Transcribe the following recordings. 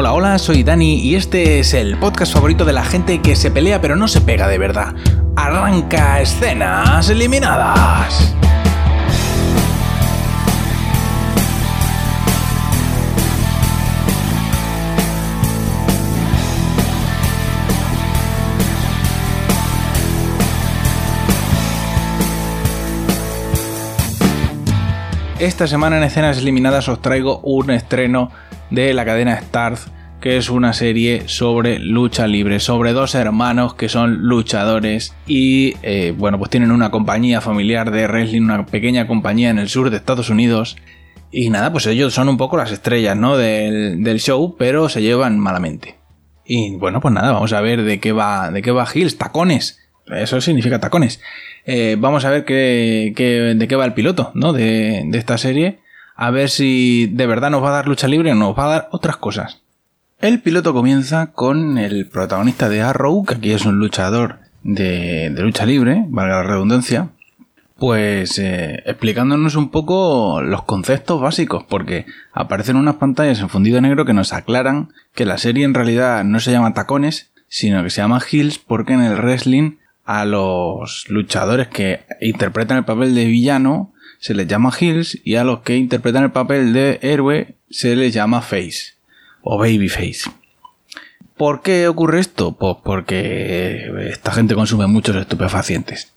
Hola, hola, soy Dani y este es el podcast favorito de la gente que se pelea pero no se pega de verdad. Arranca escenas eliminadas. Esta semana en escenas eliminadas os traigo un estreno de la cadena Starz, que es una serie sobre lucha libre, sobre dos hermanos que son luchadores y eh, bueno, pues tienen una compañía familiar de wrestling, una pequeña compañía en el sur de Estados Unidos. Y nada, pues ellos son un poco las estrellas, ¿no? Del, del show, pero se llevan malamente. Y bueno, pues nada, vamos a ver de qué va, de qué va Hills, tacones. Eso significa tacones. Eh, vamos a ver qué, de qué va el piloto ¿no? de, esta serie. A ver si de verdad nos va a dar lucha libre o nos va a dar otras cosas. El piloto comienza con el protagonista de Arrow, que aquí es un luchador de, lucha libre, valga la redundancia, pues eh, explicándonos un poco los conceptos básicos, porque aparecen unas pantallas en fundido negro que nos aclaran que la serie en realidad no se llama tacones, sino que se llama Hills porque en el wrestling a los luchadores que interpretan el papel de villano se les llama heels y a los que interpretan el papel de héroe se les llama face o babyface. ¿Por qué ocurre esto? Pues porque esta gente consume muchos estupefacientes.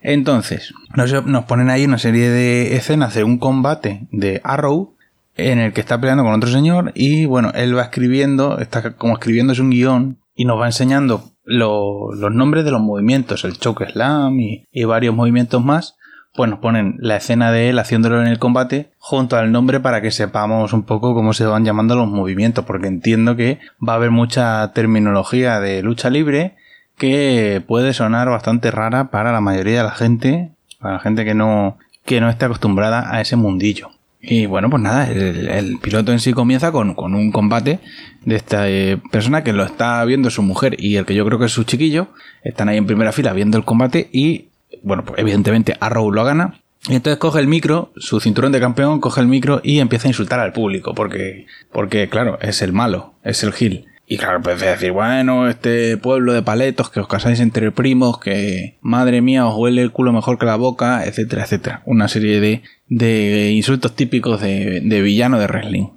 Entonces, nos, ponen ahí una serie de escenas de un combate de Arrow en el que está peleando con otro señor y bueno, él va escribiendo, está como escribiendo es un guion y nos va enseñando los nombres de los movimientos, el choke slam y, varios movimientos más, pues nos ponen la escena de él haciéndolo en el combate junto al nombre para que sepamos un poco cómo se van llamando los movimientos, porque entiendo que va a haber mucha terminología de lucha libre que puede sonar bastante rara para la mayoría de la gente, para la gente que no, que no esté acostumbrada a ese mundillo. Y bueno, pues nada, el, piloto en sí comienza con, un combate de esta eh, persona que lo está viendo su mujer y el que yo creo que es su chiquillo. Están ahí en primera fila viendo el combate y, bueno, pues evidentemente Arrow lo gana. Y entonces coge el micro, su cinturón de campeón, coge el micro y empieza a insultar al público, porque, porque claro, es el malo, es el Gil. Y claro, puede decir, bueno, este pueblo de paletos, que os casáis entre primos, que madre mía, os huele el culo mejor que la boca, etcétera, etcétera. Una serie de, de insultos típicos de, de villano de wrestling.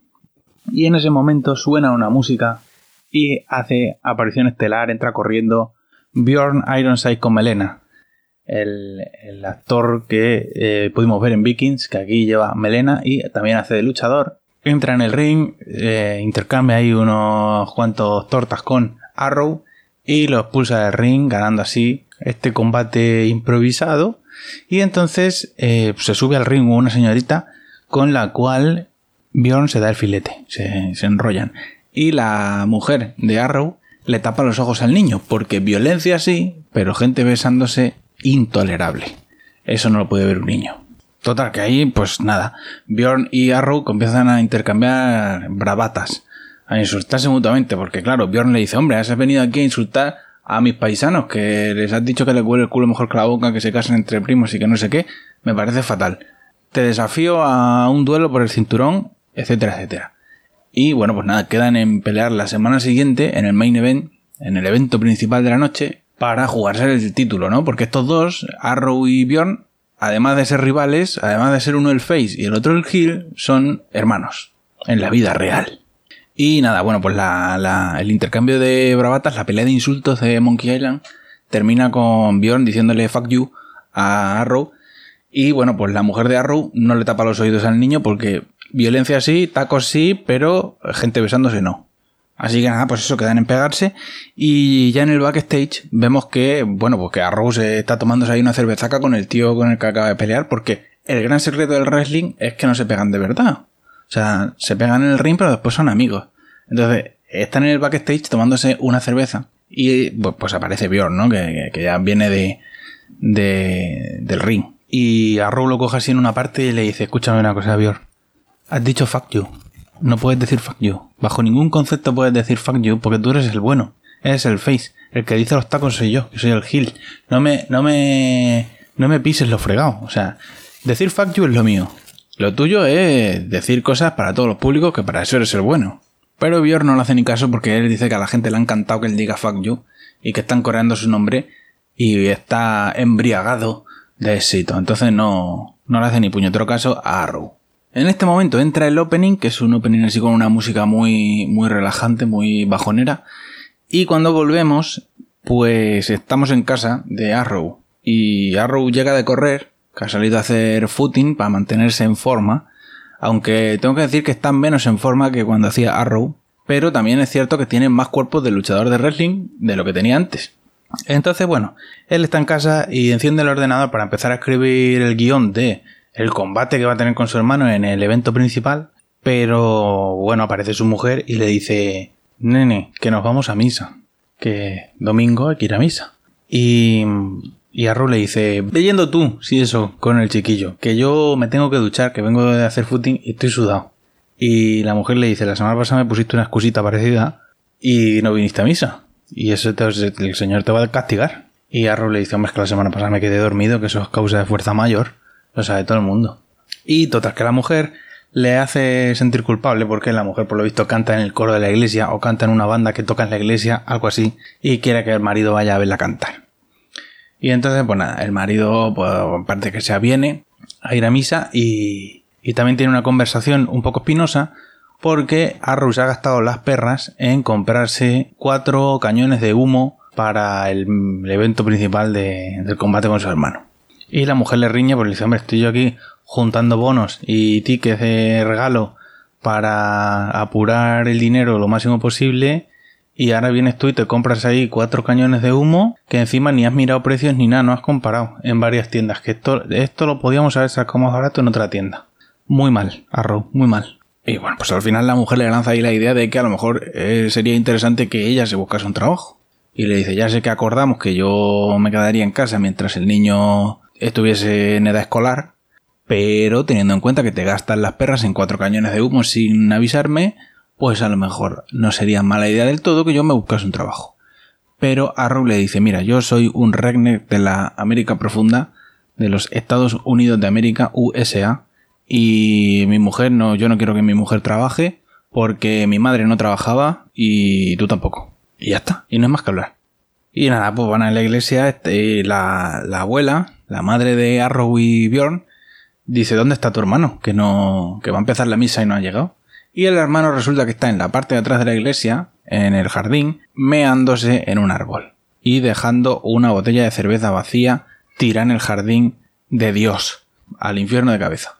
Y en ese momento suena una música y hace aparición estelar, entra corriendo Bjorn Ironside con melena. El, actor que eh, pudimos ver en Vikings, que aquí lleva melena y también hace de luchador entra en el ring, eh, intercambia ahí unos cuantos tortas con Arrow y lo expulsa del ring, ganando así este combate improvisado. Y entonces eh, se sube al ring una señorita con la cual Bjorn se da el filete, se, se enrollan. Y la mujer de Arrow le tapa los ojos al niño, porque violencia sí, pero gente besándose intolerable. Eso no lo puede ver un niño. Total, que ahí, pues nada, Bjorn y Arrow comienzan a intercambiar bravatas, a insultarse mutuamente, porque claro, Bjorn le dice, hombre, has venido aquí a insultar a mis paisanos, que les has dicho que le huele el culo mejor que la boca, que se casen entre primos y que no sé qué, me parece fatal. Te desafío a un duelo por el cinturón, etcétera, etcétera. Y bueno, pues nada, quedan en pelear la semana siguiente en el main event, en el evento principal de la noche, para jugarse el título, ¿no? Porque estos dos, Arrow y Bjorn, además de ser rivales, además de ser uno el face y el otro el heel, son hermanos en la vida real. Y nada, bueno, pues el intercambio de bravatas, la pelea de insultos de Monkey Island, termina con Bjorn diciéndole fuck you a Arrow. Y bueno, pues la mujer de Arrow no le tapa los oídos al niño porque violencia sí, tacos sí, pero gente besándose no. Así que nada, pues eso, quedan en pegarse. Y ya en el backstage vemos que, bueno, pues que Arrow se está tomándose ahí una cervezaca con el tío con el que acaba de pelear, porque el gran secreto del wrestling es que no se pegan de verdad. O sea, se pegan en el ring, pero después son amigos. Entonces, están en el backstage tomándose una cerveza. Y pues aparece Bjorn, ¿no? Que, ya viene de, de, del ring. Y Arrow lo coge así en una parte y le dice, escúchame una cosa, Bjorn. Has dicho fuck you no puedes decir fuck you. Bajo ningún concepto puedes decir fuck you porque tú eres el bueno. Eres el face. El que dice los tacos soy yo, que soy el heel. No me, no me, no me pises lo fregado. O sea, decir fuck you es lo mío. Lo tuyo es decir cosas para todos los públicos que para eso eres el bueno. Pero Bjorn no le hace ni caso porque él dice que a la gente le ha encantado que él diga fuck you y que están coreando su nombre y está embriagado de éxito. Entonces no, no le hace ni puñetero caso a Arrow. En este momento entra el opening, que es un opening así con una música muy, muy relajante, muy bajonera. Y cuando volvemos, pues estamos en casa de Arrow. Y Arrow llega de correr, que ha salido a hacer footing para mantenerse en forma. Aunque tengo que decir que está menos en forma que cuando hacía Arrow. Pero también es cierto que tiene más cuerpos de luchador de wrestling de lo que tenía antes. Entonces, bueno, él está en casa y enciende el ordenador para empezar a escribir el guion de el combate que va a tener con su hermano en el evento principal. Pero bueno, aparece su mujer y le dice, nene, que nos vamos a misa. Que domingo hay que ir a misa. Y, y Arrow le dice, leyendo tú, sí eso, con el chiquillo, que yo me tengo que duchar, que vengo de hacer footing y estoy sudado. Y la mujer le dice, la semana pasada me pusiste una excusita parecida y no viniste a misa. Y eso el señor te va a castigar. Y Arrow le dice, hombre, es que la semana pasada me quedé dormido, que eso es causa de fuerza mayor. Lo sabe todo el mundo. Y total, que la mujer le hace sentir culpable porque la mujer por lo visto canta en el coro de la iglesia o canta en una banda que toca en la iglesia, algo así, y quiere que el marido vaya a verla cantar. Y entonces, pues nada, el marido, pues, parte que se aviene a ir a misa y, y también tiene una conversación un poco espinosa porque Arrow se ha gastado las perras en comprarse cuatro cañones de humo para el, evento principal del combate con su hermano. Y la mujer le riña porque dice, hombre, estoy yo aquí juntando bonos y tickets de regalo para apurar el dinero lo máximo posible y ahora vienes tú y te compras ahí cuatro cañones de humo que encima ni has mirado precios ni nada, no has comparado en varias tiendas, que esto, esto lo podíamos haber sacado más barato en otra tienda. Muy mal, Arrow, muy mal. Y bueno, pues al final la mujer le lanza ahí la idea de que a lo mejor eh, sería interesante que ella se buscase un trabajo. Y le dice, ya sé que acordamos que yo me quedaría en casa mientras el niño estuviese en edad escolar, pero teniendo en cuenta que te gastan las perras en cuatro cañones de humo sin avisarme, pues a lo mejor no sería mala idea del todo que yo me buscase un trabajo. Pero Arrow le dice, mira, yo soy un regner de la América Profunda, de los Estados Unidos de América, USA, y mi mujer no, yo no quiero que mi mujer trabaje porque mi madre no trabajaba y tú tampoco. Y ya está, y no es más que hablar. Y nada, pues van a la iglesia, este, la abuela, la madre de Arrow y Bjorn, dice, ¿dónde está tu hermano? Que no, que va a empezar la misa y no ha llegado. Y el hermano resulta que está en la parte de atrás de la iglesia, en el jardín, meándose en un árbol. Y dejando una botella de cerveza vacía tira en el jardín de Dios, al infierno de cabeza.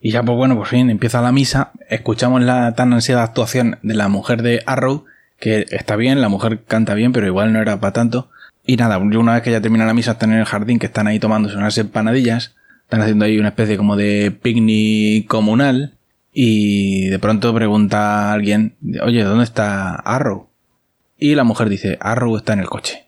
Y ya, pues bueno, por fin empieza la misa. Escuchamos la tan ansiada actuación de la mujer de Arrow, que está bien, la mujer canta bien, pero igual no era para tanto. Y nada, una vez que ya termina la misa, están en el jardín, que están ahí tomándose unas empanadillas. Están haciendo ahí una especie como de picnic comunal. Y de pronto pregunta alguien, oye, ¿dónde está Arrow? Y la mujer dice, Arrow está en el coche.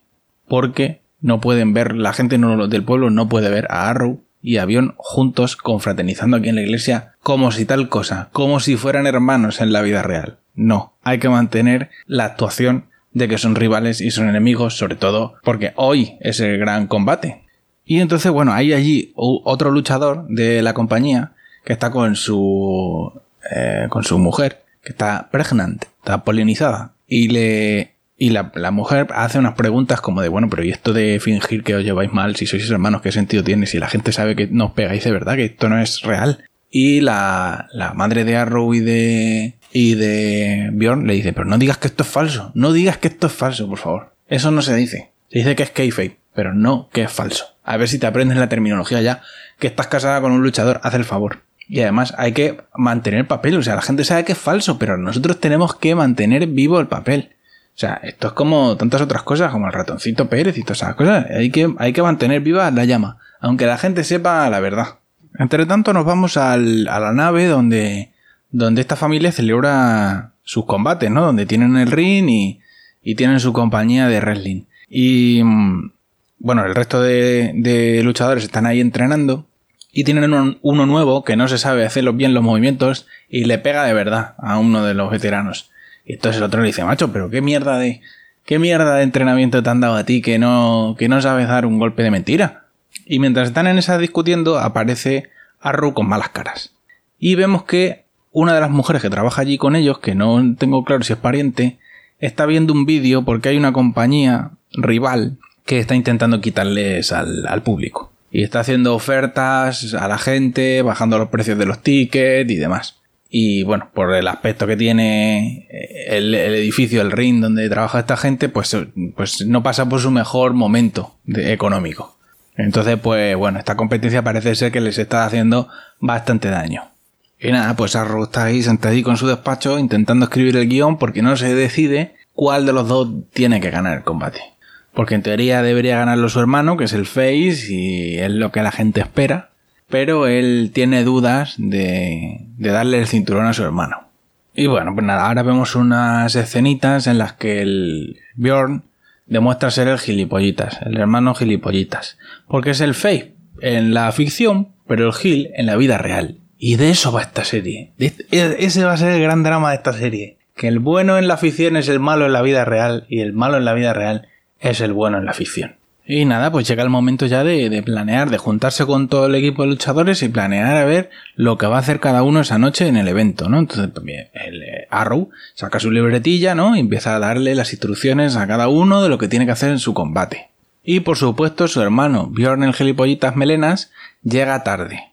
Porque no pueden ver, la gente del pueblo no puede ver a Arrow y avión juntos confraternizando aquí en la iglesia como si tal cosa, como si fueran hermanos en la vida real. No, hay que mantener la actuación de que son rivales y son enemigos, sobre todo porque hoy es el gran combate. Y entonces, bueno, hay allí otro luchador de la compañía que está con su eh, con su mujer, que está pregnant, está polinizada, y le y la, mujer hace unas preguntas como de, bueno, pero ¿y esto de fingir que os lleváis mal si sois hermanos, qué sentido tiene? Si la gente sabe que no os pegáis de verdad, que esto no es real. Y la, la madre de Arrow y de, y de Bjorn le dice, pero no digas que esto es falso, no digas que esto es falso, por favor. Eso no se dice. Se dice que es kayfabe, pero no que es falso. A ver si te aprendes la terminología ya, que estás casada con un luchador, haz el favor. Y además hay que mantener el papel, o sea, la gente sabe que es falso, pero nosotros tenemos que mantener vivo el papel. O sea, esto es como tantas otras cosas, como el ratoncito Pérez y todas esas cosas. Hay que, hay que mantener viva la llama, aunque la gente sepa la verdad. Entre tanto, nos vamos al, a la nave donde, donde esta familia celebra sus combates, ¿no? Donde tienen el ring y, y tienen su compañía de wrestling. Y mm, bueno, el resto de, luchadores están ahí entrenando y tienen uno nuevo que no se sabe hacer bien los movimientos y le pega de verdad a uno de los veteranos. Y entonces el otro le dice, macho, pero qué mierda de, qué mierda de entrenamiento te han dado a ti que no, que no sabes dar un golpe de mentira. Y mientras están en esa discutiendo, aparece Arru con malas caras. Y vemos que una de las mujeres que trabaja allí con ellos, que no tengo claro si es pariente, está viendo un vídeo porque hay una compañía rival que está intentando quitarles al, público. Y está haciendo ofertas a la gente, bajando los precios de los tickets y demás. Y bueno, por el aspecto que tiene eh, el, edificio, el ring donde trabaja esta gente, pues, pues no pasa por su mejor momento económico. Entonces, pues bueno, esta competencia parece ser que les está haciendo bastante daño. Y nada, pues Arrow está ahí sentadito con su despacho intentando escribir el guion porque no se decide cuál de los dos tiene que ganar el combate. Porque en teoría debería ganarlo su hermano, que es el Face, y es lo que la gente espera. Pero él tiene dudas de, de darle el cinturón a su hermano. Y bueno, pues nada, ahora vemos unas escenitas en las que el Bjorn demuestra ser el gilipollitas, el hermano gilipollitas. Porque es el Face en la ficción, pero el Gil en la vida real. Y de eso va esta serie. Ese va a ser el gran drama de esta serie. Que el bueno en la ficción es el malo en la vida real y el malo en la vida real es el bueno en la ficción. Y nada, pues llega el momento ya de, planear, de juntarse con todo el equipo de luchadores y planear a ver lo que va a hacer cada uno esa noche en el evento, ¿no? Entonces, pues el eh, Arrow saca su libretilla, ¿no? Y empieza a darle las instrucciones a cada uno de lo que tiene que hacer en su combate. Y por supuesto, su hermano, Bjorn el Gelipollitas Melenas, llega tarde.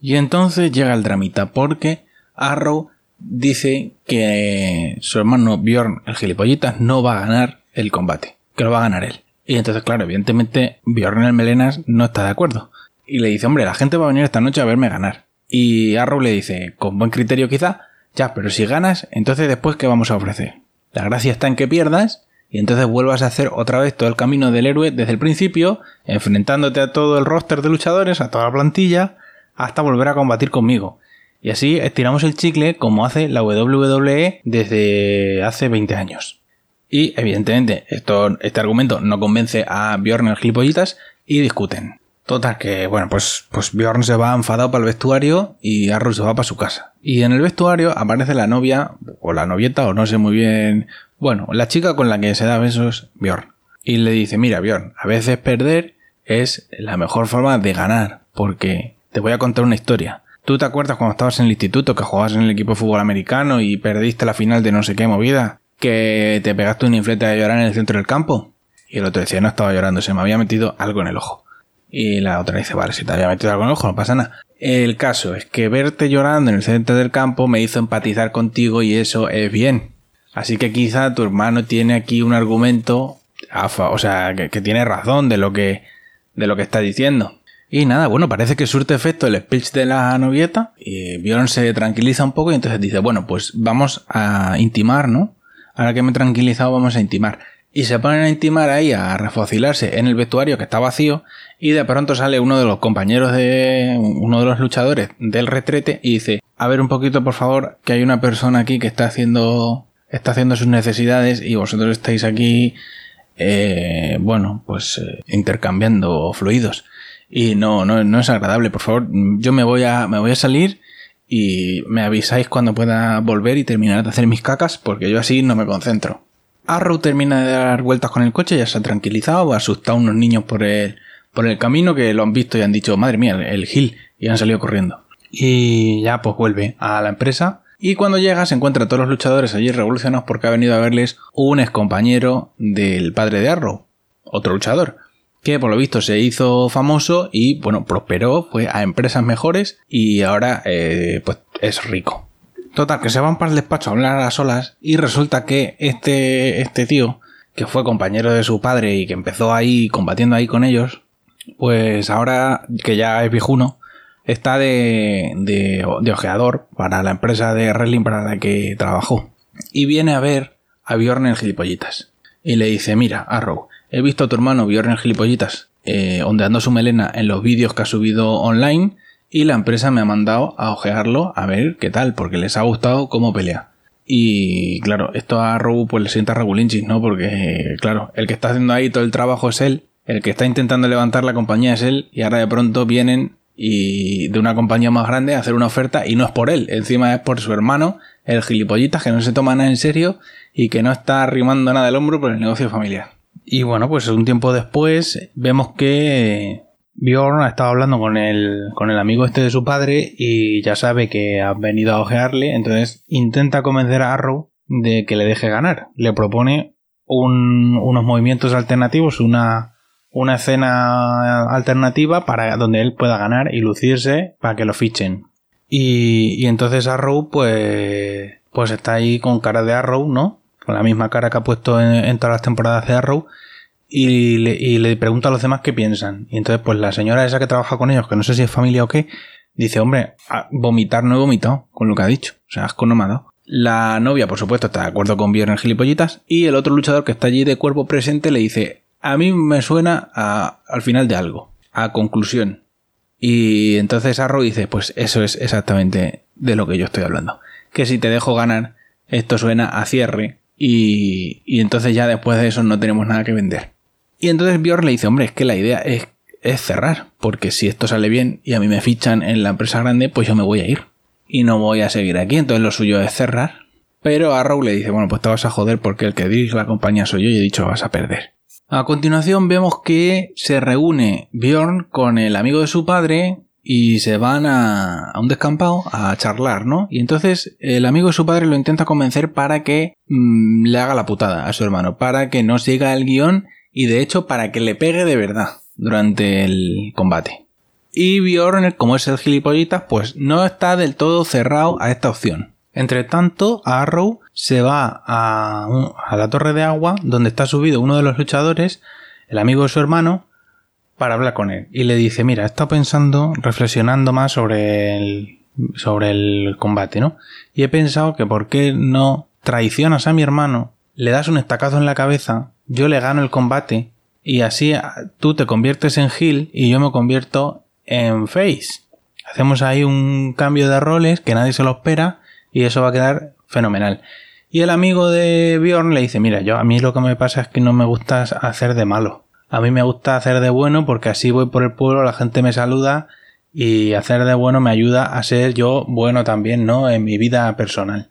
Y entonces llega el dramita, porque Arrow dice que su hermano Bjorn el Gelipollitas no va a ganar el combate que lo va a ganar él. Y entonces, claro, evidentemente, Bjorn el Melenas no está de acuerdo. Y le dice, hombre, la gente va a venir esta noche a verme ganar. Y Arrow le dice, con buen criterio quizá, ya, pero si ganas, entonces después, ¿qué vamos a ofrecer? La gracia está en que pierdas y entonces vuelvas a hacer otra vez todo el camino del héroe desde el principio, enfrentándote a todo el roster de luchadores, a toda la plantilla, hasta volver a combatir conmigo. Y así estiramos el chicle como hace la WWE desde hace 20 años. Y evidentemente esto, este argumento no convence a Bjorn el gilipollitas y discuten. Total que, bueno, pues, pues Bjorn se va enfadado para el vestuario y Arrow se va para su casa. Y en el vestuario aparece la novia, o la novieta, o no sé muy bien, bueno, la chica con la que se da besos Bjorn. Y le dice, mira Bjorn, a veces perder es la mejor forma de ganar, porque te voy a contar una historia. ¿Tú te acuerdas cuando estabas en el instituto que jugabas en el equipo de fútbol americano y perdiste la final de no sé qué movida? que te pegaste un inflete de llorar en el centro del campo. Y el otro decía, no estaba llorando, se me había metido algo en el ojo. Y la otra dice, vale, si te había metido algo en el ojo, no pasa nada. El caso es que verte llorando en el centro del campo me hizo empatizar contigo y eso es bien. Así que quizá tu hermano tiene aquí un argumento, o sea, que, tiene razón de lo que, de lo que está diciendo. Y nada, bueno, parece que surte efecto el speech de la novieta y Bjorn se tranquiliza un poco y entonces dice, bueno, pues vamos a intimar, ¿no? ahora que me he tranquilizado vamos a intimar. Y se ponen a intimar ahí, a refocilarse en el vestuario que está vacío, y de pronto sale uno de los compañeros de uno de los luchadores del retrete y dice, a ver un poquito por favor, que hay una persona aquí que está haciendo, está haciendo sus necesidades y vosotros estáis aquí, eh, bueno, pues eh, intercambiando fluidos. Y no, no, no es agradable, por favor, yo me voy a, me voy a salir y me avisáis cuando pueda volver y terminar de hacer mis cacas porque yo así no me concentro. Arrow termina de dar vueltas con el coche, ya se ha tranquilizado, ha asustado a unos niños por el, por el camino que lo han visto y han dicho, madre mía, el Gil, y han salido corriendo. Y ya pues vuelve a la empresa y cuando llega se encuentra a todos los luchadores allí revolucionados porque ha venido a verles un ex compañero del padre de Arrow, otro luchador que por lo visto se hizo famoso y bueno, prosperó, fue a empresas mejores y ahora eh, pues es rico. Total, que se van para el despacho a hablar a solas y resulta que este, este tío, que fue compañero de su padre y que empezó ahí combatiendo ahí con ellos, pues ahora que ya es viejuno, está de, de, ojeador para la empresa de wrestling para la que trabajó. Y viene a ver a Bjorn en gilipollitas. Y le dice, mira, Arrow, He visto a tu hermano Bjorn Gilipollitas eh, ondeando su melena en los vídeos que ha subido online y la empresa me ha mandado a ojearlo a ver qué tal, porque les ha gustado cómo pelea. Y claro, esto a Robu pues le sienta regulinchis, ¿no? Porque, claro, el que está haciendo ahí todo el trabajo es él, el que está intentando levantar la compañía es él, y ahora de pronto vienen y de una compañía más grande a hacer una oferta y no es por él, encima es por su hermano, el gilipollitas que no se toma nada en serio y que no está arrimando nada del hombro por el negocio familiar. Y bueno, pues un tiempo después vemos que Bjorn ha estado hablando con el, con el amigo este de su padre y ya sabe que ha venido a ojearle, entonces intenta convencer a Arrow de que le deje ganar. Le propone unos movimientos alternativos, una, una escena alternativa para donde él pueda ganar y lucirse para que lo fichen. Y, entonces Arrow, pues, pues está ahí con cara de Arrow, ¿no? Con la misma cara que ha puesto en, todas las temporadas de Arrow. Y le, y pregunta a los demás qué piensan. Y entonces, pues la señora esa que trabaja con ellos, que no sé si es familia o qué, dice, hombre, vomitar no he vomitado con lo que ha dicho. O sea, asco no. La novia, por supuesto, está de acuerdo con Viernes Gilipollitas. Y el otro luchador que está allí de cuerpo presente le dice, a mí me suena a, al final de algo, a conclusión. Y entonces Arrow dice, pues eso es exactamente de lo que yo estoy hablando. Que si te dejo ganar, esto suena a cierre y, y entonces ya después de eso no tenemos nada que vender. Y entonces Bjorn le dice, hombre, es que la idea es, es cerrar, porque si esto sale bien y a mí me fichan en la empresa grande, pues yo me voy a ir. Y no voy a seguir aquí, entonces lo suyo es cerrar. Pero Arrow le dice, bueno, pues te vas a joder porque el que dirige la compañía soy yo y he dicho vas a perder. A continuación vemos que se reúne Bjorn con el amigo de su padre y se van a, un descampado a charlar, ¿no? Y entonces el amigo de su padre lo intenta convencer para que mm, le haga la putada a su hermano, para que no siga el guion y de hecho para que le pegue de verdad durante el combate. Y Bjorn, como es el gilipollitas, pues no está del todo cerrado a esta opción. Entre tanto, Arrow se va a, la torre de agua donde está subido uno de los luchadores, el amigo de su hermano, para hablar con él. Y le dice, mira, he estado pensando, reflexionando más sobre el, sobre el combate, ¿no? Y he pensado que por qué no traicionas a mi hermano, le das un estacazo en la cabeza, yo le gano el combate y así tú te conviertes en Gil y yo me convierto en Face. Hacemos ahí un cambio de roles que nadie se lo espera y eso va a quedar fenomenal. Y el amigo de Bjorn le dice, mira, yo a mí lo que me pasa es que no me gusta hacer de malo. A mí me gusta hacer de bueno porque así voy por el pueblo, la gente me saluda y hacer de bueno me ayuda a ser yo bueno también, ¿no? En mi vida personal.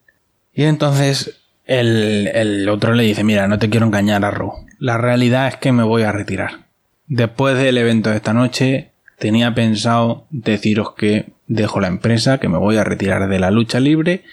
Y entonces el, el otro le dice, mira, no te quiero engañar, a Ru. La realidad es que me voy a retirar. Después del evento de esta noche, tenía pensado deciros que dejo la empresa, que me voy a retirar de la lucha libre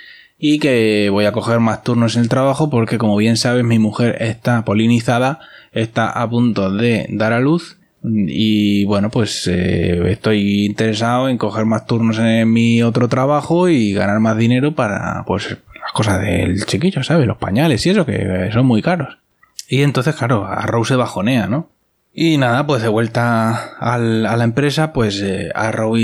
y que voy a coger más turnos en el trabajo porque como bien sabes mi mujer está polinizada, está a punto de dar a luz y bueno pues eh, estoy interesado en coger más turnos en mi otro trabajo y ganar más dinero para pues las cosas del chiquillo, ¿sabes? Los pañales y eso que son muy caros. Y entonces claro, a Rose se bajonea, ¿no? Y nada, pues de vuelta a la empresa, pues eh, Arrow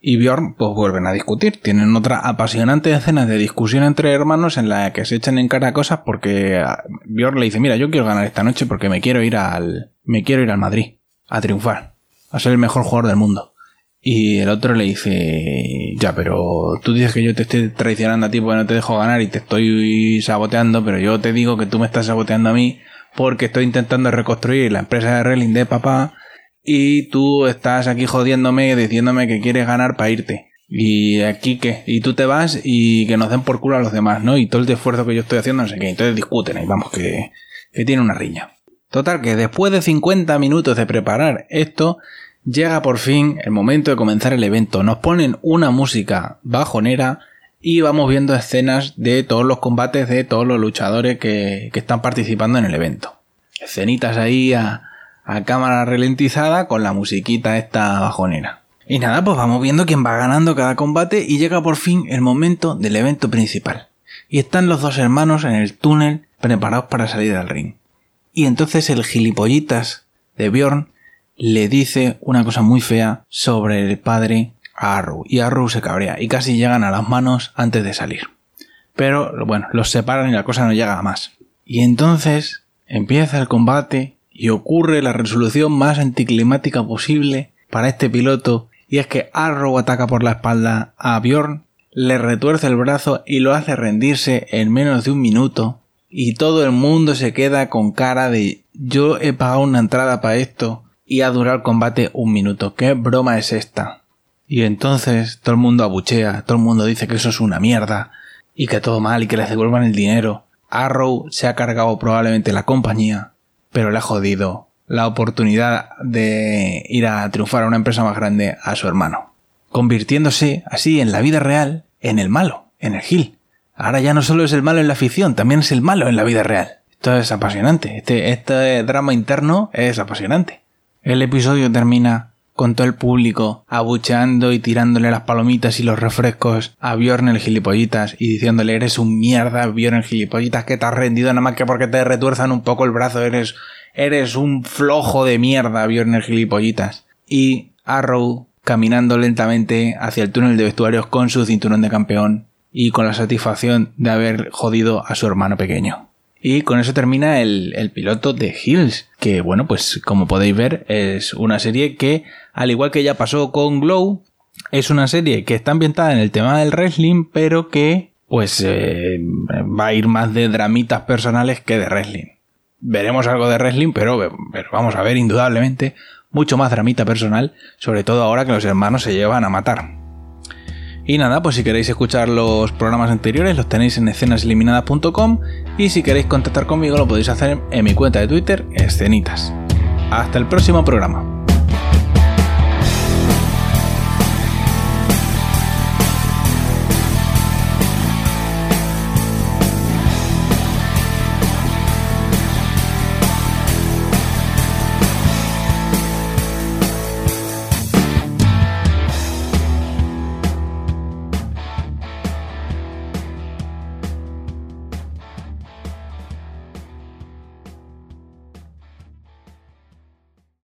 y Bjorn pues vuelven a discutir. Tienen otra apasionante escena de discusión entre hermanos en la que se echan en cara cosas porque ah, Bjorn le dice, mira, yo quiero ganar esta noche porque me quiero ir al, me quiero ir al Madrid a triunfar, a ser el mejor jugador del mundo. Y el otro le dice, ya, pero tú dices que yo te estoy traicionando a ti porque no te dejo ganar y te estoy saboteando, pero yo te digo que tú me estás saboteando a mí porque estoy intentando reconstruir la empresa de Relling de papá y tú estás aquí jodiéndome, diciéndome que quieres ganar para irte. Y aquí qué, y tú te vas y que nos den por culo a los demás, ¿no? Y todo el esfuerzo que yo estoy haciendo, no sé qué. Entonces discuten y vamos, que, que tiene una riña. Total, que después de 50 minutos de preparar esto, llega por fin el momento de comenzar el evento. Nos ponen una música bajonera y vamos viendo escenas de todos los combates de todos los luchadores que, que están participando en el evento. Escenitas ahí a, a cámara ralentizada con la musiquita esta bajonera. Y nada, pues vamos viendo quién va ganando cada combate y llega por fin el momento del evento principal. Y están los dos hermanos en el túnel preparados para salir al ring. Y entonces el gilipollitas de Bjorn le dice una cosa muy fea sobre el padre a Arrow. Y Arrow se cabrea y casi llegan a las manos antes de salir. Pero bueno, los separan y la cosa no llega a más. Y entonces empieza el combate y ocurre la resolución más anticlimática posible para este piloto y es que Arrow ataca por la espalda a Bjorn, le retuerce el brazo y lo hace rendirse en menos de un minuto y todo el mundo se queda con cara de yo he pagado una entrada para esto y ha durado el combate un minuto. ¿Qué broma es esta? Y entonces todo el mundo abuchea, todo el mundo dice que eso es una mierda y que todo mal y que les devuelvan el dinero. Arrow se ha cargado probablemente la compañía pero le ha jodido la oportunidad de ir a triunfar a una empresa más grande a su hermano, convirtiéndose así en la vida real en el malo, en el Gil. Ahora ya no solo es el malo en la ficción, también es el malo en la vida real. Esto es apasionante, este, este drama interno es apasionante. El episodio termina con todo el público abucheando y tirándole las palomitas y los refrescos a Bjorn el gilipollitas y diciéndole eres un mierda Bjorn el gilipollitas que te has rendido nada más que porque te retuerzan un poco el brazo eres eres un flojo de mierda Bjorn el gilipollitas y Arrow caminando lentamente hacia el túnel de vestuarios con su cinturón de campeón y con la satisfacción de haber jodido a su hermano pequeño. Y con eso termina el, piloto de Hills, que bueno, pues como podéis ver es una serie que, al igual que ya pasó con Glow, es una serie que está ambientada en el tema del wrestling, pero que pues eh, va a ir más de dramitas personales que de wrestling. Veremos algo de wrestling, pero, pero vamos a ver indudablemente mucho más dramita personal, sobre todo ahora que los hermanos se llevan a matar. Y nada, pues si queréis escuchar los programas anteriores los tenéis en escenaseliminadas.com y si queréis contactar conmigo lo podéis hacer en mi cuenta de Twitter, escenitas. Hasta el próximo programa.